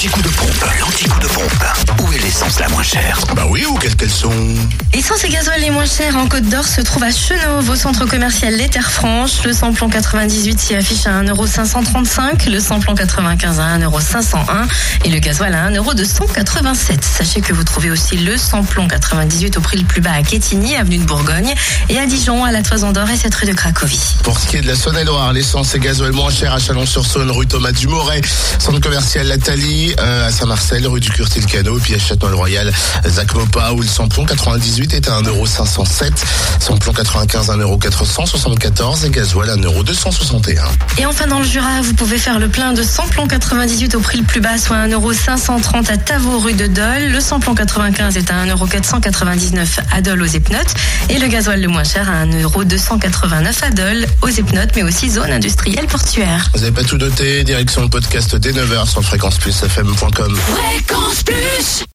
L'anticoup de pompe, l'anticoup de pompe. Où est l'essence la moins chère Bah oui, ou quelles qu'elles sont Essence et gasoil les moins chers en Côte d'Or se trouvent à Chenauve, au centre commercial Les Terres Franches. Le samplon 98 s'y affiche à 1,535€, le samplon 95 à 1,501€ et le gasoil à 1,287€. Sachez que vous trouvez aussi le samplon 98 au prix le plus bas à Quetigny, avenue de Bourgogne, et à Dijon, à la Toison d'Or et cette rue de Cracovie. Pour ce qui est de la Saône-et-Loire, l'essence et gasoil moins cher à Chalon-sur-Saône, rue Thomas Dumoret, centre commercial Lathalie, euh, à Saint-Marcel, rue du Curtil-Cano, puis à Château-le-Royal, Zac Mopa, où le samplon 98 est à 1,507€, samplon 95 à 1,474€ et gasoil à 1,261€. Et enfin dans le Jura, vous pouvez faire le plein de samplon 98 au prix le plus bas, soit 1,530€ à Tavaux rue de Dole. Le samplon 95 est à 1,499€ à Dole aux Epnotes. Et le gasoil le moins cher à 1,289€ à Dole aux Epnotes, mais aussi zone industrielle portuaire. Vous n'avez pas tout noté, direction le podcast dès 9h sur fm.com. Fréquence Plus